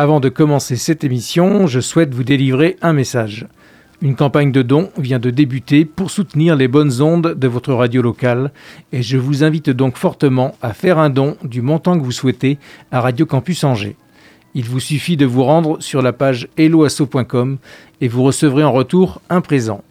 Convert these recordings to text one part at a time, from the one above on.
Avant de commencer cette émission, je souhaite vous délivrer un message. Une campagne de dons vient de débuter pour soutenir les bonnes ondes de votre radio locale et je vous invite donc fortement à faire un don du montant que vous souhaitez à Radio Campus Angers. Il vous suffit de vous rendre sur la page helloasso.com et vous recevrez en retour un présent.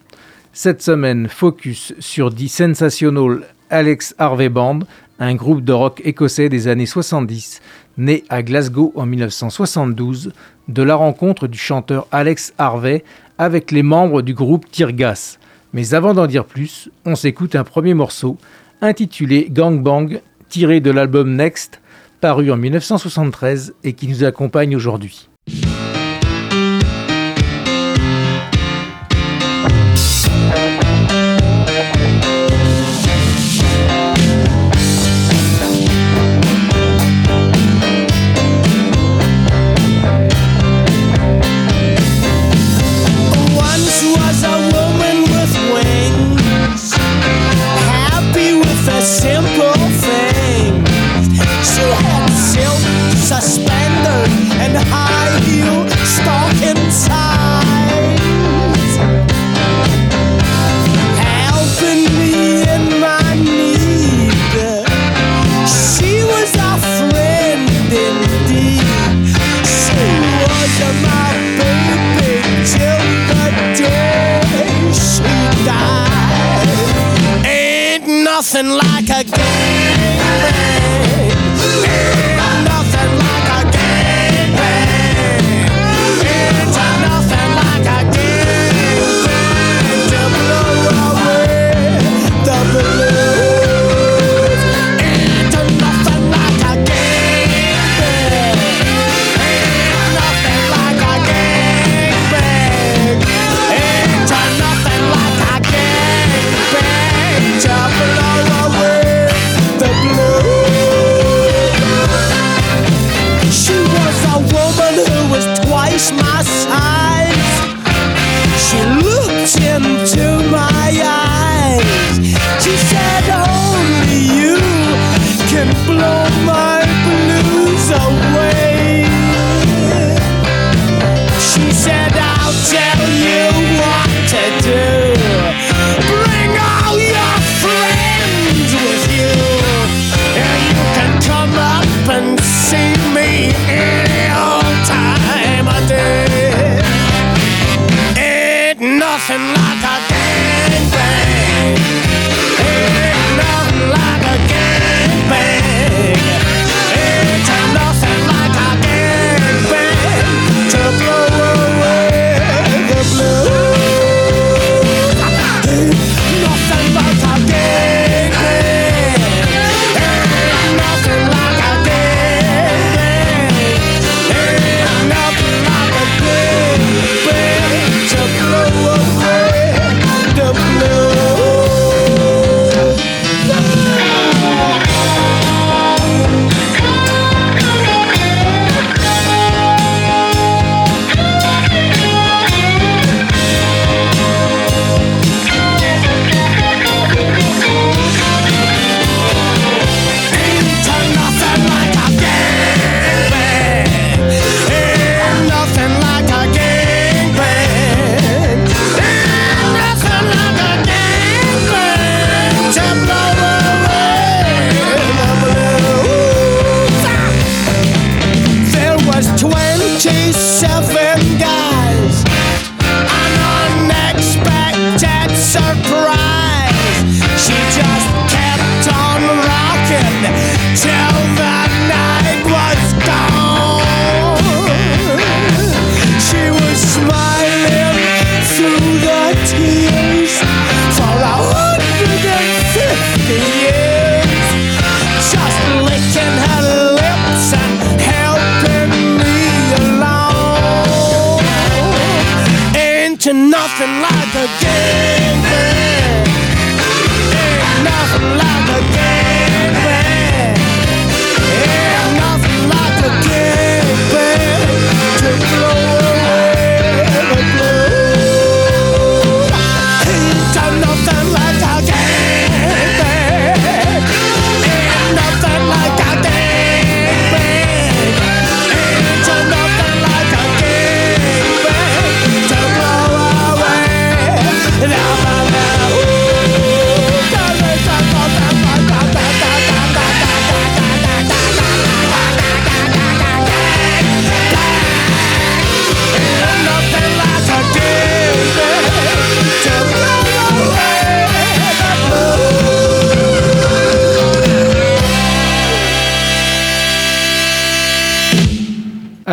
Cette semaine, focus sur The Sensational Alex Harvey Band, un groupe de rock écossais des années 70, né à Glasgow en 1972, de la rencontre du chanteur Alex Harvey avec les membres du groupe Tirgas. Mais avant d'en dire plus, on s'écoute un premier morceau intitulé Gang Bang, tiré de l'album Next, paru en 1973 et qui nous accompagne aujourd'hui.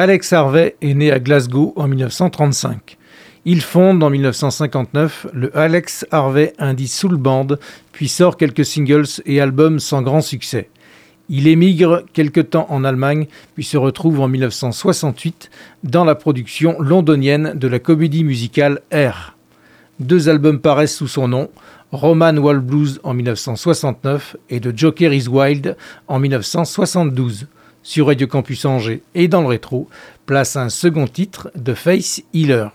Alex Harvey est né à Glasgow en 1935. Il fonde en 1959 le Alex Harvey Indie Soul Band, puis sort quelques singles et albums sans grand succès. Il émigre quelque temps en Allemagne, puis se retrouve en 1968 dans la production londonienne de la comédie musicale R. Deux albums paraissent sous son nom, Roman Wall Blues en 1969 et The Joker is Wild en 1972. Sur Radio Campus Angers et dans le rétro, place un second titre de Face Healer.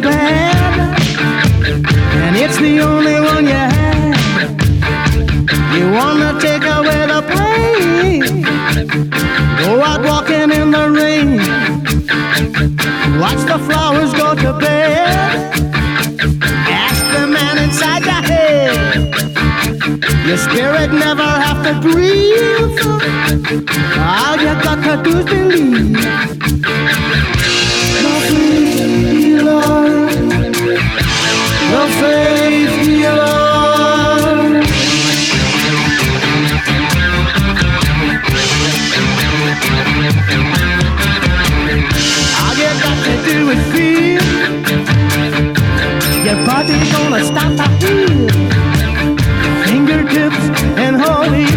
Bad and it's the only one you have, you wanna take away the pain. Go out walking in the rain, watch the flowers go to bed. Ask the man inside your head. Your spirit never have to grieve. All you got to do is believe. Gonna stop the heal. Fingertips and holy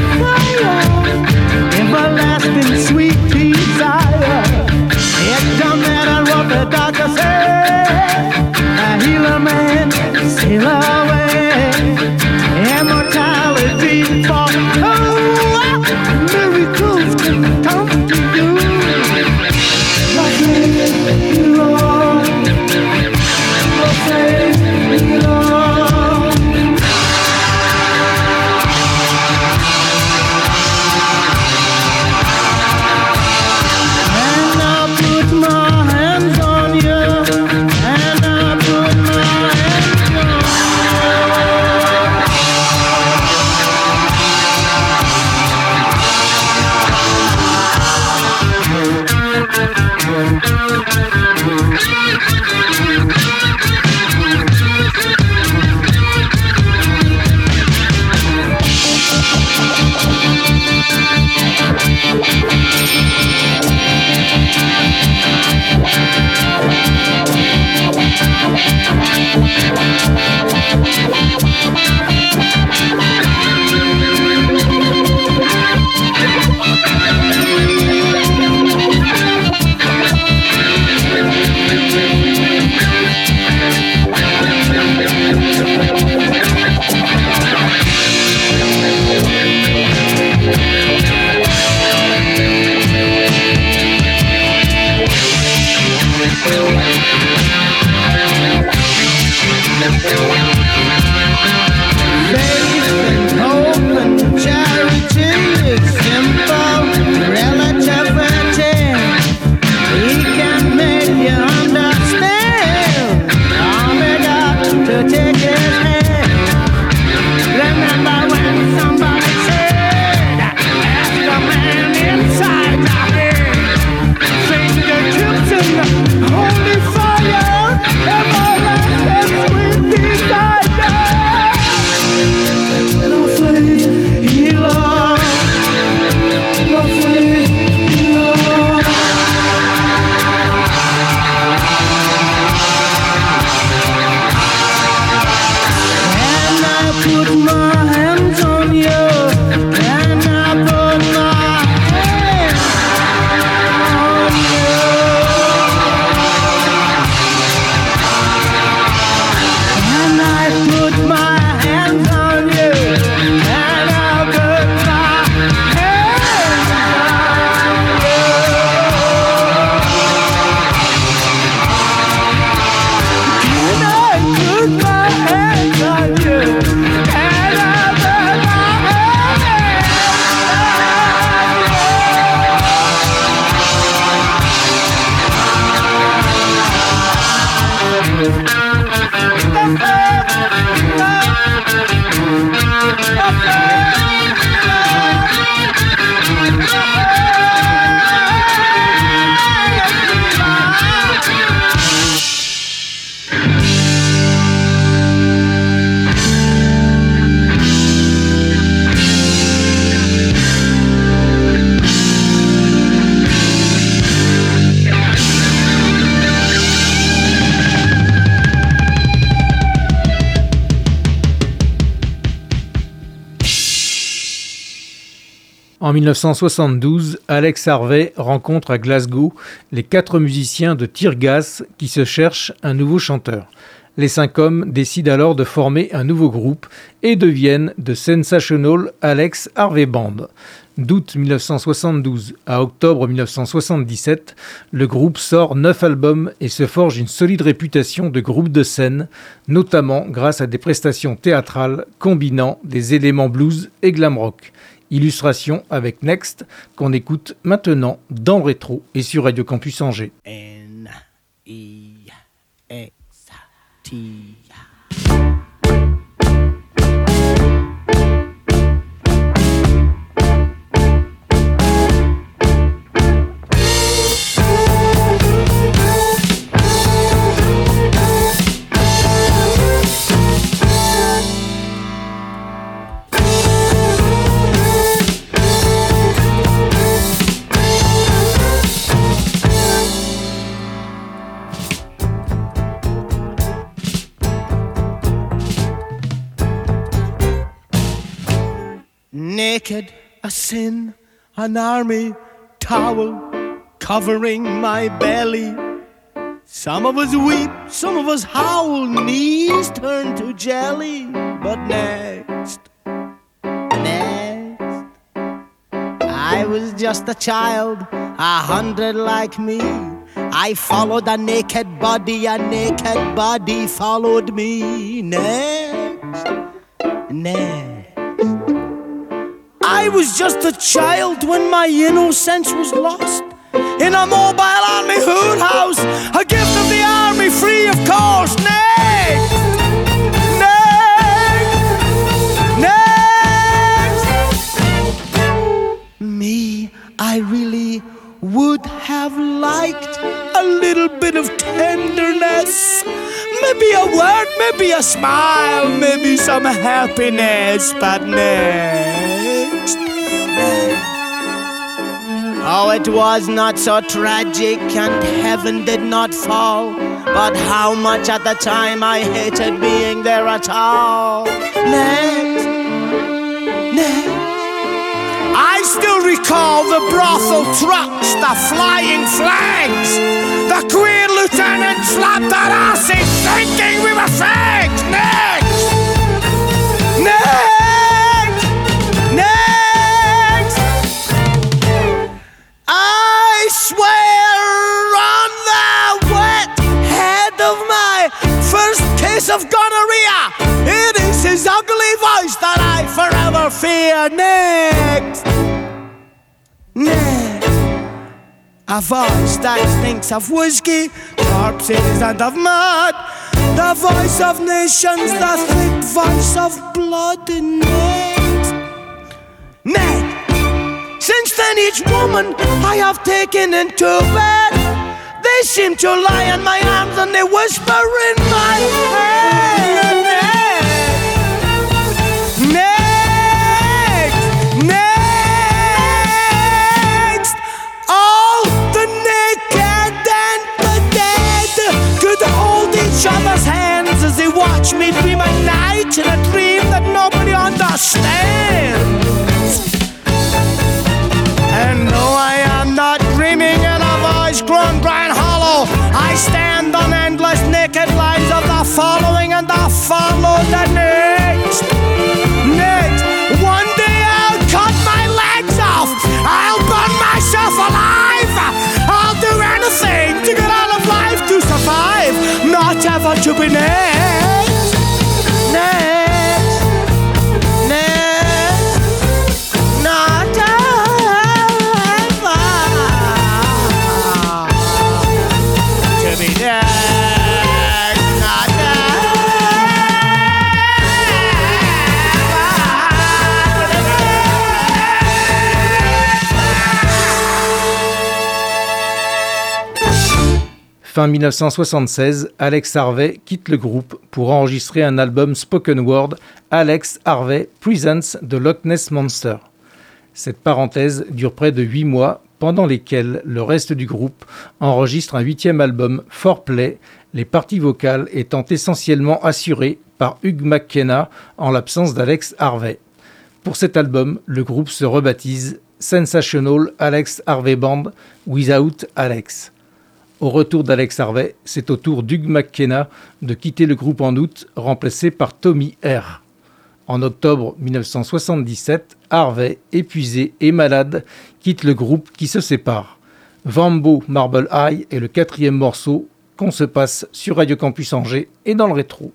En 1972, Alex Harvey rencontre à Glasgow les quatre musiciens de Tirgas qui se cherchent un nouveau chanteur. Les cinq hommes décident alors de former un nouveau groupe et deviennent The Sensational Alex Harvey Band. D'août 1972 à octobre 1977, le groupe sort neuf albums et se forge une solide réputation de groupe de scène, notamment grâce à des prestations théâtrales combinant des éléments blues et glam rock. Illustration avec Next qu'on écoute maintenant dans Rétro et sur Radio Campus Angers. N -X -T naked, a sin, an army towel covering my belly. Some of us weep, some of us howl, knees turn to jelly. But next, next, I was just a child, a hundred like me. I followed a naked body, a naked body followed me. Next, next. I was just a child when my innocence was lost. In a mobile army hood house, a gift of the army, free of cost. Next, next, next. Me, I really would have liked a little bit of tenderness. Maybe a word, maybe a smile, maybe some happiness, but next. Oh, it was not so tragic, and heaven did not fall. But how much at the time I hated being there at all. Next, next. Still recall the brothel trucks, the flying flags. The queen lieutenant slapped our asses thinking we were fags. Next! Next! Next! I swear on the wet head of my first case of gonorrhea, it his ugly voice that I forever fear. Next! Next! A voice that thinks of whiskey, corpses, and of mud. The voice of nations, the thick voice of blood next. Next! Since then, each woman I have taken into bed, they seem to lie in my arms and they whisper in my head. Watch me dream a night in a dream that nobody understands. And though I am not dreaming in a voice grown dry and hollow, I stand on endless naked lines of the following and the follow the next. Next, one day I'll cut my legs off. I'll burn myself alive. I'll do anything to get out of life to survive, not ever to be. Next, Fin 1976, Alex Harvey quitte le groupe pour enregistrer un album spoken word, Alex Harvey Presents The Loch Ness Monster. Cette parenthèse dure près de 8 mois, pendant lesquels le reste du groupe enregistre un huitième album, Foreplay, les parties vocales étant essentiellement assurées par Hugh McKenna en l'absence d'Alex Harvey. Pour cet album, le groupe se rebaptise Sensational Alex Harvey Band Without Alex. Au retour d'Alex Harvey, c'est au tour d'Hugh McKenna de quitter le groupe en août, remplacé par Tommy R. En octobre 1977, Harvey, épuisé et malade, quitte le groupe qui se sépare. Vambo Marble Eye est le quatrième morceau qu'on se passe sur Radio Campus Angers et dans le rétro.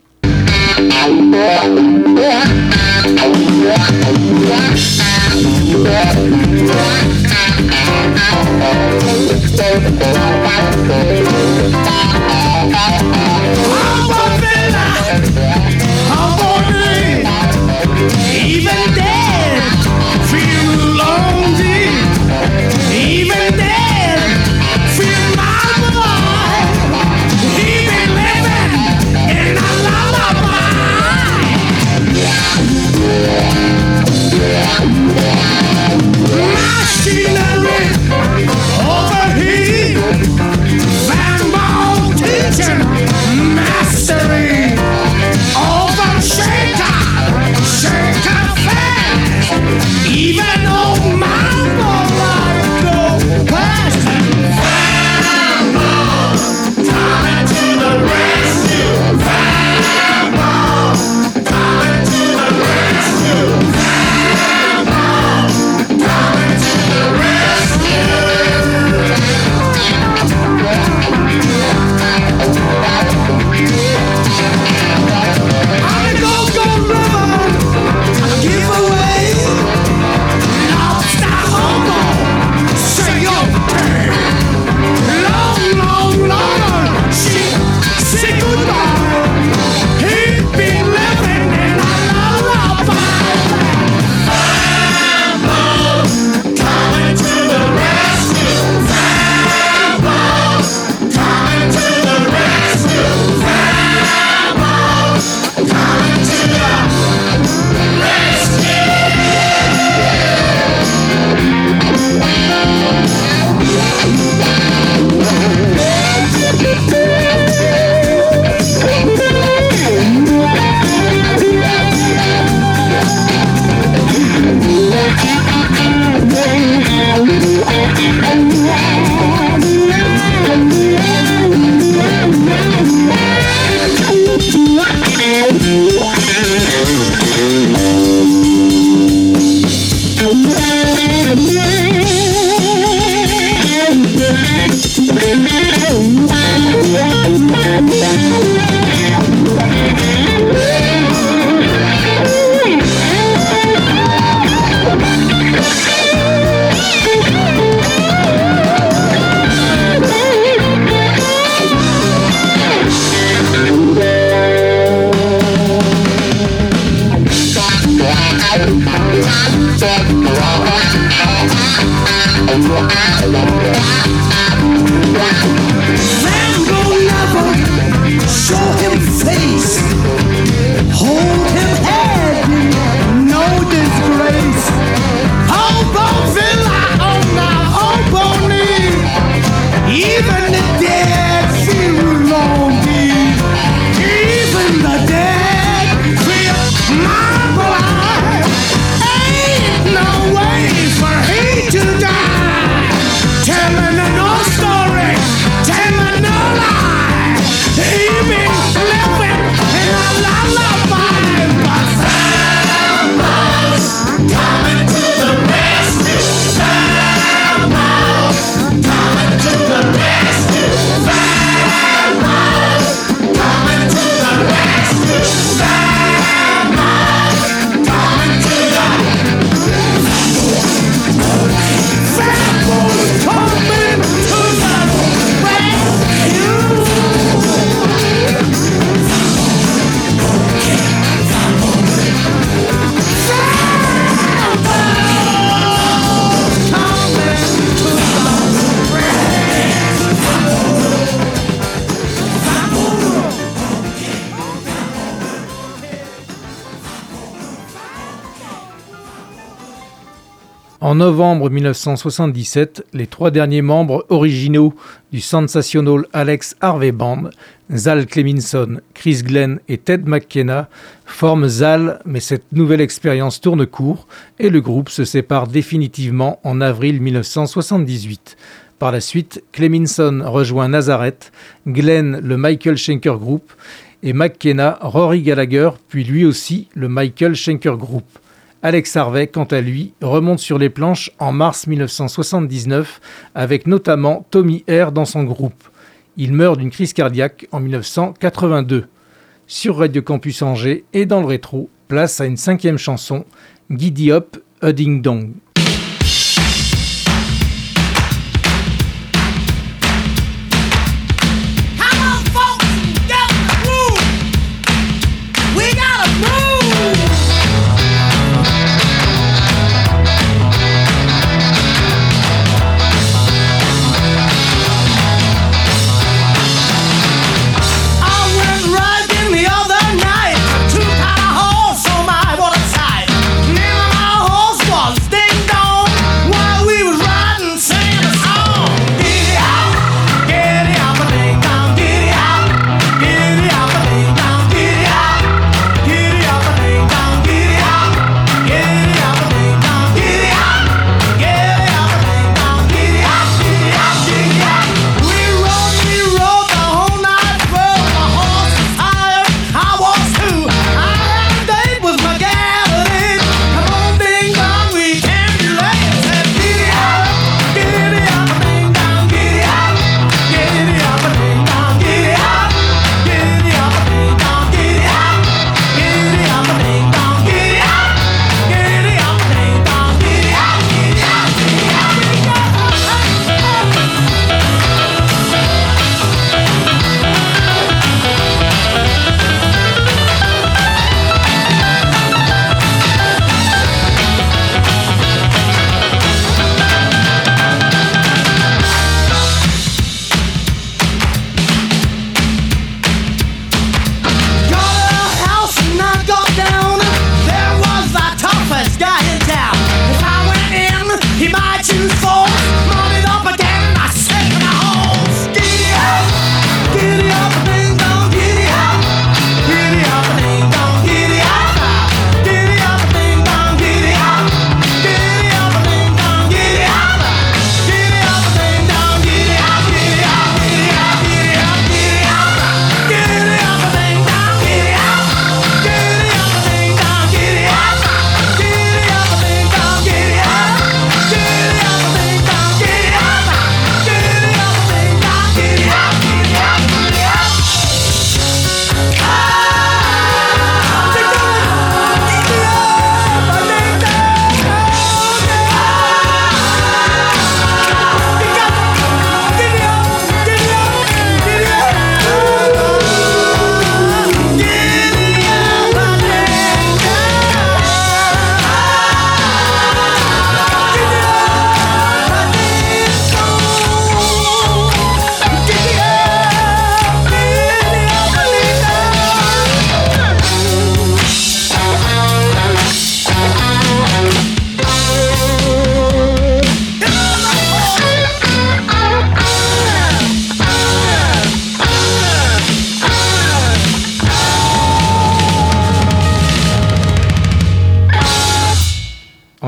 Novembre 1977, les trois derniers membres originaux du Sensational Alex Harvey Band, Zal Cleminson, Chris Glenn et Ted McKenna, forment Zal, mais cette nouvelle expérience tourne court et le groupe se sépare définitivement en avril 1978. Par la suite, Cleminson rejoint Nazareth, Glenn le Michael Schenker Group et McKenna Rory Gallagher, puis lui aussi le Michael Schenker Group. Alex Harvey, quant à lui, remonte sur les planches en mars 1979 avec notamment Tommy Air dans son groupe. Il meurt d'une crise cardiaque en 1982. Sur Radio Campus Angers et dans le rétro, place à une cinquième chanson, Giddy Up, A Ding Dong.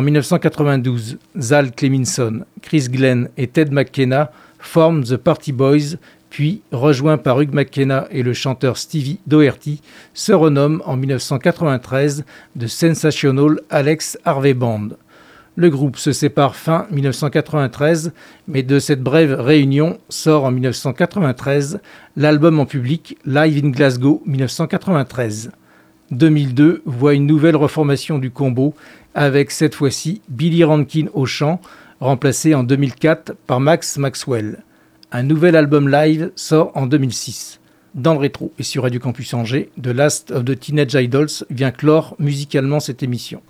En 1992, Zal Cleminson, Chris Glenn et Ted McKenna forment The Party Boys, puis, rejoints par Hugh McKenna et le chanteur Stevie Doherty, se renomment en 1993 The Sensational Alex Harvey Band. Le groupe se sépare fin 1993, mais de cette brève réunion sort en 1993 l'album en public Live in Glasgow 1993. 2002 voit une nouvelle reformation du combo avec cette fois-ci Billy Rankin au chant, remplacé en 2004 par Max Maxwell. Un nouvel album live sort en 2006. Dans le rétro et sur Radio Campus Angers, The Last of the Teenage Idols vient clore musicalement cette émission.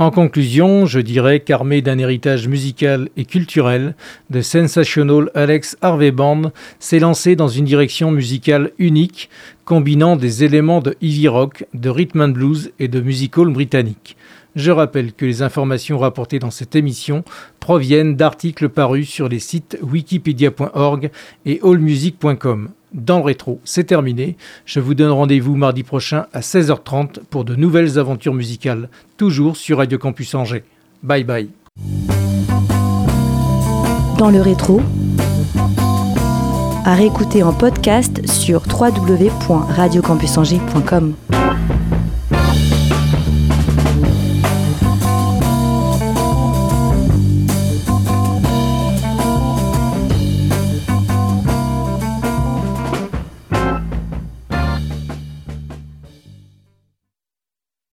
En conclusion, je dirais qu'armé d'un héritage musical et culturel, The Sensational Alex Harvey Band s'est lancé dans une direction musicale unique, combinant des éléments de heavy rock, de rhythm and blues et de music hall britannique. Je rappelle que les informations rapportées dans cette émission proviennent d'articles parus sur les sites wikipedia.org et allmusic.com. Dans le rétro, c'est terminé. Je vous donne rendez-vous mardi prochain à 16h30 pour de nouvelles aventures musicales, toujours sur Radio Campus Angers. Bye bye. Dans le rétro, à réécouter en podcast sur www.radiocampusangers.com.